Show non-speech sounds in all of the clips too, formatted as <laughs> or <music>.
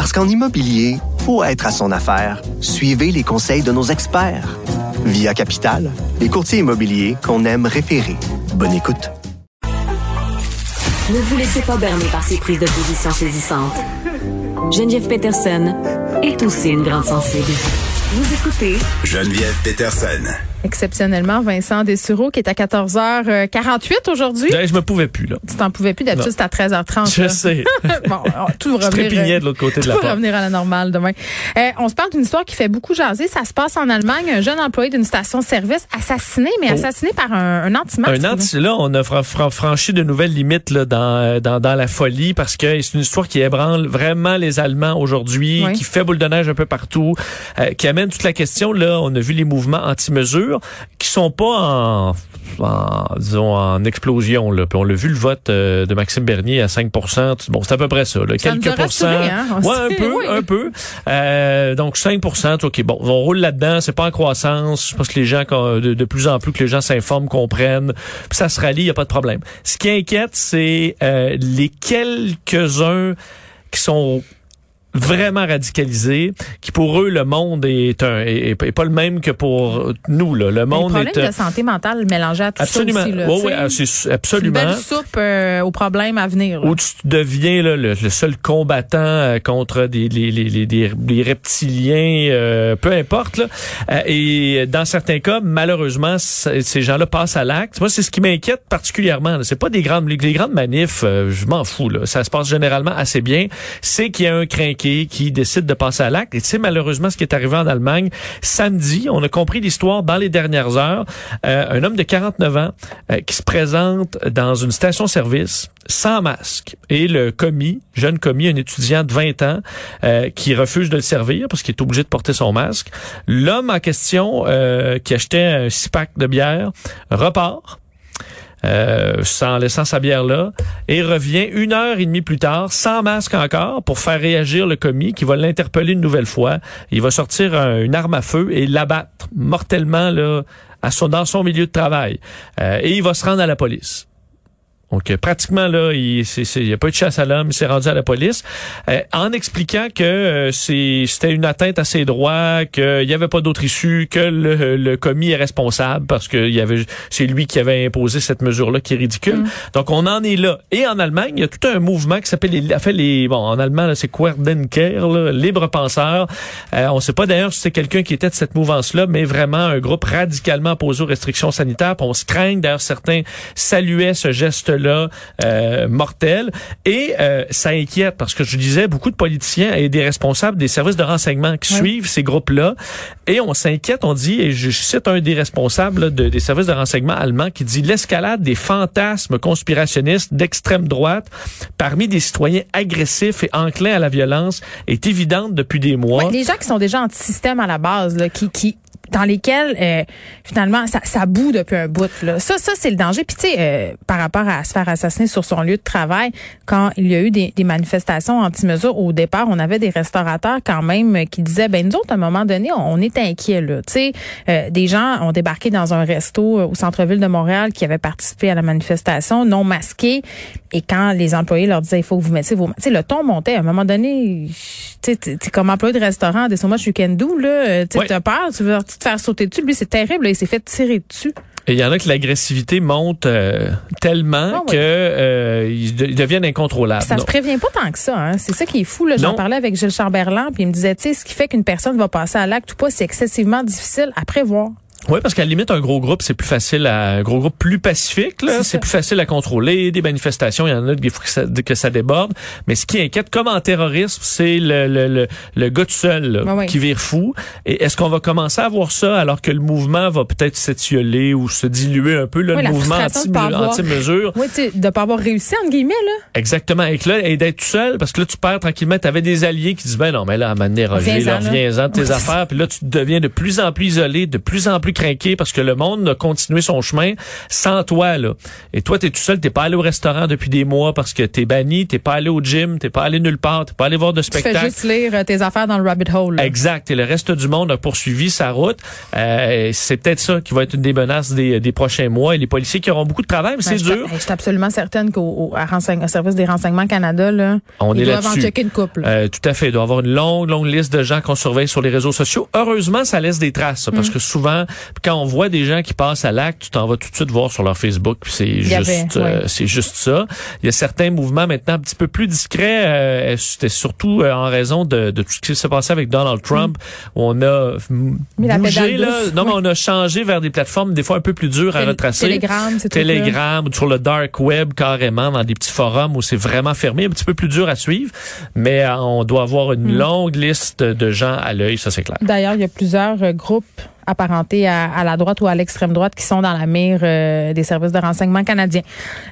Parce qu'en immobilier, faut être à son affaire. Suivez les conseils de nos experts. Via Capital, les courtiers immobiliers qu'on aime référer. Bonne écoute. Ne vous laissez pas berner par ces prises de position saisissantes. <laughs> Geneviève Peterson est aussi une grande sensible. Vous écoutez Geneviève Peterson. Exceptionnellement, Vincent Dessureau, qui est à 14h48 aujourd'hui. Là, je me pouvais plus, là. Tu t'en pouvais plus, d'habitude, c'est à 13h30. Je là. sais. <laughs> bon, tout va <laughs> revenir, euh, de l'autre côté de tout la va porte. revenir à la normale demain. Euh, on se parle d'une histoire qui fait beaucoup jaser. Ça se passe en Allemagne. Un jeune employé d'une station-service assassiné, mais Oh. assassiné par un, un anti-masque. Un anti, là, on a fra- fra- franchi de nouvelles limites là, dans, euh, dans, dans la folie parce que c'est une histoire qui ébranle vraiment les Allemands aujourd'hui, Oui. qui fait boule de neige un peu partout, euh, qui amène toute la question. Là, on a vu les mouvements anti-mesures qui sont pas en, en, disons, en explosion. Là. Puis on l'a vu le vote euh, de Maxime Bernier à 5% Bon, c'est à peu près ça. Là. Ça Quelques rassurés, hein? Ouais, un peu, oui. un peu. Euh, donc 5% OK, bon, on roule là-dedans, c'est pas en croissance. Je pense que les gens, de, de plus en plus que les gens s'informent, comprennent, puis ça se rallie, il y a pas de problème. Ce qui inquiète, c'est euh, les quelques-uns qui sont vraiment radicalisés, qui pour eux le monde est un est, est pas le même que pour nous là. Le Les monde problèmes est de santé mentale mélangés à tout absolument. ça aussi. Là, ouais, ah, c'est C'est une absolument. belle soupe euh, aux problèmes à venir. là. où tu deviens là, le, le seul combattant euh, contre des, les, les, les, des- des reptiliens, euh, peu importe. Là. Euh, et dans certains cas, malheureusement, ces gens-là passent à l'acte. Moi, c'est ce qui m'inquiète particulièrement. là. C'est pas des grandes, les, les grandes manifs, euh, je m'en fous. Là. Ça se passe généralement assez bien. C'est qu'il y a un crinqué qui décide de passer à l'acte. Et c'est malheureusement ce qui est arrivé en Allemagne samedi. On a compris l'histoire dans les dernières heures. Euh, un homme de 49 ans euh, qui se présente dans une station-service sans masque. Et le commis, jeune commis, un étudiant de 20 ans, euh, qui refuse de le servir parce qu'il est obligé de porter son masque. L'homme en question, euh, qui achetait un six pack de bière, repart. Euh, sans laissant sa bière là et revient une heure et demie plus tard sans masque encore pour faire réagir le commis qui va l'interpeller une nouvelle fois. Il va sortir un- une arme à feu et l'abattre mortellement là à son, dans son milieu de travail. Euh, et il va se rendre à la police donc euh, pratiquement là, il n'y a pas eu de chasse à l'homme, il s'est rendu à la police euh, en expliquant que euh, c'était une atteinte à ses droits, qu'il n'y avait pas d'autre issue, que le, le commis est responsable parce que il y avait c'est lui qui avait imposé cette mesure-là qui est ridicule. Donc on en est là. Et en Allemagne, il y a tout un mouvement qui s'appelle les, a fait les bon en allemand là, c'est Querdenker, là, libre penseur. Euh, on ne sait pas d'ailleurs si c'est quelqu'un qui était de cette mouvance-là, mais vraiment un groupe radicalement opposé aux restrictions sanitaires. Puis on se craint d'ailleurs certains saluaient ce geste-là euh, mortel. Et euh, ça inquiète parce que je disais beaucoup de politiciens et des responsables des services de renseignement qui suivent ces groupes-là. Et on s'inquiète, on dit et je cite un des responsables là, de- des services de renseignement allemands qui dit l'escalade des fantasmes conspirationnistes d'extrême droite parmi des citoyens agressifs et enclins à la violence est évidente depuis des mois. Ouais, les gens qui sont déjà anti-système à la base, là, qui, qui dans lesquels euh, finalement ça, ça boue depuis un bout. Là. Ça, ça c'est le danger. Puis tu sais, euh, par rapport à se faire assassiner sur son lieu de travail, quand il y a eu des, des manifestations anti-mesures au départ, on avait des restaurateurs quand même euh, qui disaient, ben nous autres à un moment donné, on, on est inquiets là. Tu sais, euh, des gens ont débarqué dans un resto euh, au centre-ville de Montréal qui avait participé à la manifestation, non masqués. Et quand les employés leur disaient, il faut que vous mettiez vos, tu sais, le ton montait. À un moment donné, tu sais, comme employé de restaurant, des so much you can do là. euh, Tu sais, Ouais. t'as peur, tu veux te faire sauter dessus. Lui, c'est terrible. là, il s'est fait tirer dessus. Et il y en a que l'agressivité monte euh, tellement Ah oui. que euh, ils, de- ils deviennent incontrôlables. Ça Non. se prévient pas tant que ça. Hein. C'est ça qui est fou. là. J'en parlais avec Gilles Chamberlain, puis il me disait, tu sais, ce qui fait qu'une personne va passer à l'acte ou pas, c'est excessivement difficile à prévoir. Oui, parce qu'à la limite, un gros groupe, c'est plus facile à, un gros groupe plus pacifique, là. C'est plus facile à contrôler. Des manifestations, il y en a des fois que ça, que ça déborde. Mais ce qui inquiète, comme en terrorisme, c'est le, le, le, le gars tout seul, là, qui vire fou. Et est-ce qu'on va commencer à voir ça alors que le mouvement va peut-être s'étioler ou se diluer un peu, là, le mouvement frustration anti- anti-mesure? Oui, de pas avoir réussi, entre guillemets, là. Exactement. Et que là, et d'être tout seul, parce que là, tu perds tranquillement. Tu avais des alliés qui disent, ben non, mais là, à un moment donné, Roger, Reviens-en, de tes affaires. Puis là, tu deviens de plus en plus isolé, de plus en plus craqué, parce que le monde a continué son chemin sans toi, là. Et toi, t'es tout seul, t'es pas allé au restaurant depuis des mois parce que t'es banni, t'es pas allé au gym, t'es pas allé nulle part, t'es pas allé voir de Tu fais spectacle. juste lire euh, tes affaires dans le rabbit hole. là. Exact. Et le reste du monde a poursuivi sa route. Euh, c'est peut-être ça qui va être une des menaces des, des prochains mois. Et les policiers qui auront beaucoup de travail, mais Ben, c'est dur. Je suis absolument certaine qu'au renseigne- service des renseignements Canada, là, On ils est doivent en checker une couple. Euh, tout à fait. Il doit y avoir une longue, longue liste de gens qu'on surveille sur les réseaux sociaux. Heureusement, ça laisse des traces, ça, parce Mm. que souvent, quand on voit des gens qui passent à l'acte, tu t'en vas tout de suite voir sur leur Facebook, c'est juste, euh, c'est juste ça. Il y a certains mouvements maintenant un petit peu plus discrets. euh, C'était surtout euh, en raison de, de tout ce qui s'est passé avec Donald Trump, où on a Mm. Mis bougé là. douce. Non, mais on a changé vers des plateformes des fois un peu plus dures à Tél- retracer. Telegram, c'est tout. Telegram, ou sur le dark web carrément, dans des petits forums où c'est vraiment fermé, un petit peu plus dur à suivre, mais euh, on doit avoir une Mm. longue liste de gens à l'œil, ça c'est clair. D'ailleurs, il y a plusieurs groupes apparentés à, à la droite ou à l'extrême droite qui sont dans la mire euh, des services de renseignement canadiens.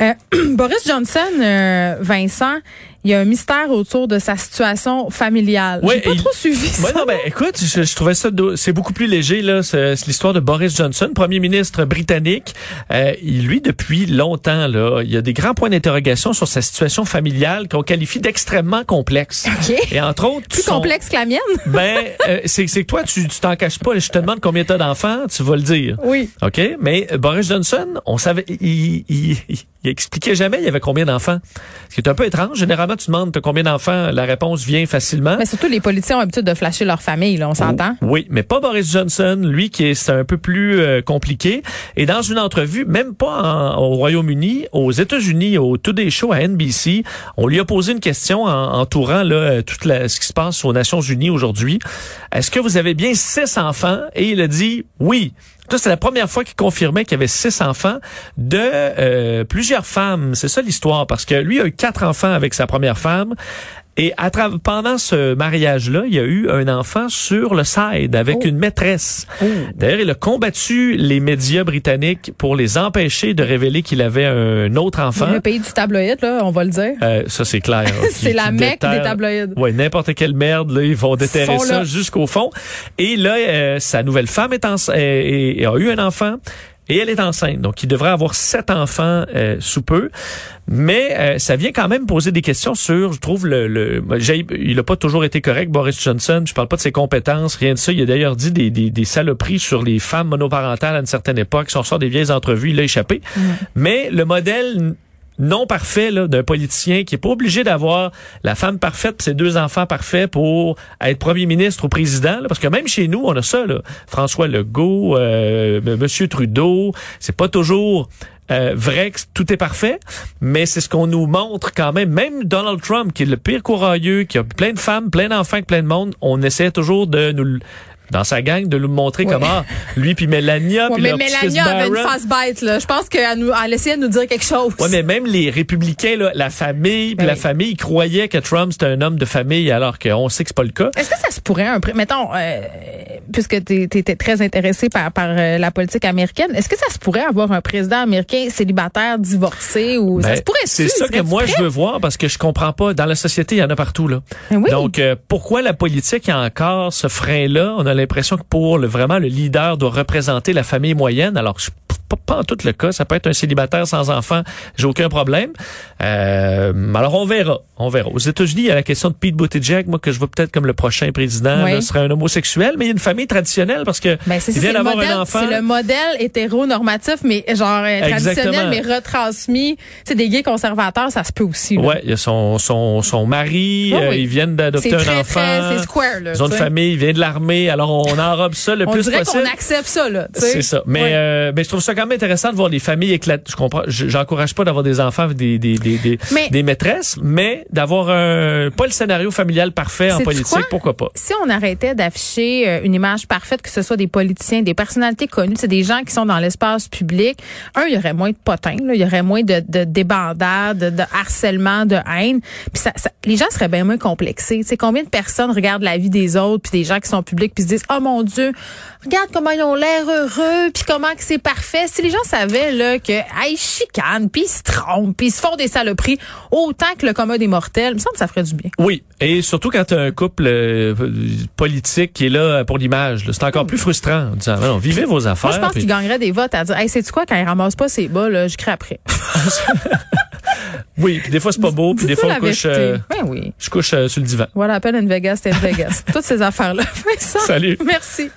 Euh, <clears throat> Boris Johnson, euh, Vincent, il y a un mystère autour de sa situation familiale. Ouais, J'ai pas il- trop suivi ça. Ouais, non, ben, écoute, je, je trouvais ça, do- c'est beaucoup plus léger, là. C'est c'est l'histoire de Boris Johnson, premier ministre britannique. Euh, lui, depuis longtemps, là, il y a des grands points d'interrogation sur sa situation familiale qu'on qualifie d'extrêmement complexe. OK. Et entre autres, Plus son- complexe que la mienne. Ben, euh, c'est c'est que toi, tu tu t'en caches pas. Je te demande combien t'as d'enfants, tu vas le dire. Oui. OK? Mais Boris Johnson, on savait, il, il, il, il expliquait jamais il y avait combien d'enfants. Ce qui est un peu étrange. Généralement, tu demandes combien d'enfants, la réponse vient facilement. Mais surtout, les politiciens ont l'habitude de flasher leur famille, là, on s'entend. Oui, mais pas Boris Johnson, lui qui est c'est un peu plus euh, compliqué. Et dans une entrevue, même pas en- au Royaume-Uni, aux États-Unis, au Today Show à NBC, on lui a posé une question en, entourant là euh, tout la- ce qui se passe aux Nations Unies aujourd'hui. Est-ce que vous avez bien six enfants? Et il a dit oui. C'est la première fois qu'il confirmait qu'il y avait six enfants de euh, plusieurs femmes. C'est ça l'histoire, parce que lui a eu quatre enfants avec sa première femme. Et à pendant ce mariage-là, il y a eu un enfant sur le side avec Oh. une maîtresse. D'ailleurs, il a combattu les médias britanniques pour les empêcher de révéler qu'il avait un autre enfant. Le pays du tabloïd, là, on va le dire. Euh, ça, c'est clair. <laughs> C'est la mecque des tabloïds. Oui, n'importe quelle merde, là, ils vont déterrer ça jusqu'au fond. Et là, euh, sa nouvelle femme est ence- euh, et- et a eu un enfant. Et elle est enceinte, donc il devrait avoir sept enfants euh, sous peu. Mais euh, ça vient quand même poser des questions sur, je trouve, le, le il a pas toujours été correct, Boris Johnson. Je parle pas de ses compétences, rien de ça. Il a d'ailleurs dit des, des, des saloperies sur les femmes monoparentales à une certaine époque. Si on sort des vieilles entrevues, il a échappé. Mais le modèle non parfait d'un politicien qui est pas obligé d'avoir la femme parfaite pis ses deux enfants parfaits pour être premier ministre ou président parce que même chez nous on a ça là. François Legault euh, monsieur Trudeau c'est pas toujours euh, vrai que tout est parfait, mais c'est ce qu'on nous montre quand même. Même Donald Trump, qui est le pire courageux, qui a plein de femmes, plein d'enfants, plein de monde, on essaie toujours de nous, dans sa gang, de nous montrer Ouais. comment lui puis Melania, Ouais, puis mais Mélania avait une Barron. face bête, là. Je pense qu'elle nous, elle essayait de nous dire quelque chose. Ouais, mais même les républicains, là, la famille, puis Ben la famille, ils croyaient que Trump c'était un homme de famille, alors qu'on sait que c'est pas le cas. Est-ce que ça se pourrait un pré- mettons euh, puisque tu étais très intéressé par par euh, la politique américaine, est-ce que ça se pourrait avoir un président américain célibataire divorcé ou ça Ben, se pourrait c'est ça que moi je veux voir parce que je comprends pas. Dans la société, il y en a partout là. Ben oui. Donc euh, pourquoi la politique a encore ce frein-là? On a l'impression que pour le vraiment le leader doit représenter la famille moyenne, alors que c'est pas, pas en tout le cas. Ça peut être un célibataire sans enfant, j'ai aucun problème. Euh, alors on verra, on verra. Aux États-Unis, il y a la question de Pete Buttigieg, moi que je vois peut-être comme le prochain président, Oui. là, serait un homosexuel, mais il y a une famille traditionnelle parce que Ben, il vient d'avoir un enfant. c'est le modèle hétéronormatif, mais genre euh, traditionnel, Exactement. mais retransmis. C'est des gays conservateurs, ça se peut aussi. là. Ouais, il y a son son son mari, Oui, euh, ils viennent d'adopter un très, enfant. c'est square, là. Ils ont une famille, il vient de l'armée, alors on enrobe ça le On plus dirait possible. qu'on accepte ça, là. C'est ça. Mais euh, mais je trouve ça quand quand même intéressant de voir les familles éclatées. Je comprends. je- J'encourage pas d'avoir des enfants avec des des des des, Mais- des maîtresses, mais d'avoir un pas le scénario familial parfait en politique, quoi? pourquoi pas? si on arrêtait d'afficher euh, une image parfaite, que ce soit des politiciens, des personnalités connues, c'est des gens qui sont dans l'espace public, un, il y aurait moins de potins, là, il y aurait moins de, de débandades, de, de harcèlement, de haine. Puis ça, ça- les gens seraient bien moins complexés. Sais, combien de personnes regardent la vie des autres, puis des gens qui sont publics, puis se disent, oh mon Dieu, regarde comment ils ont l'air heureux, puis comment que c'est parfait. Si les gens savaient là que, ils chicanent, puis ils se trompent, puis ils se font des saloperies, autant que le commun des mortels, il me semble que ça ferait du bien. Oui, et surtout quand tu as un couple euh, politique qui est là pour l'image, c'est encore plus frustrant en disant non, vivez vos affaires. Moi, je pense puis- qu'il gagnerait des votes à dire, hey, c'est quoi, quand il ramasse pas ses bas, là, je crée après. <laughs> Oui, puis des fois c'est pas beau, puis des fois on couche euh, Ben oui. je couche euh, sur le divan. Voilà, à peine une Vegas, c'était une Vegas. <laughs> Toutes ces affaires-là. <laughs> Salut. Merci.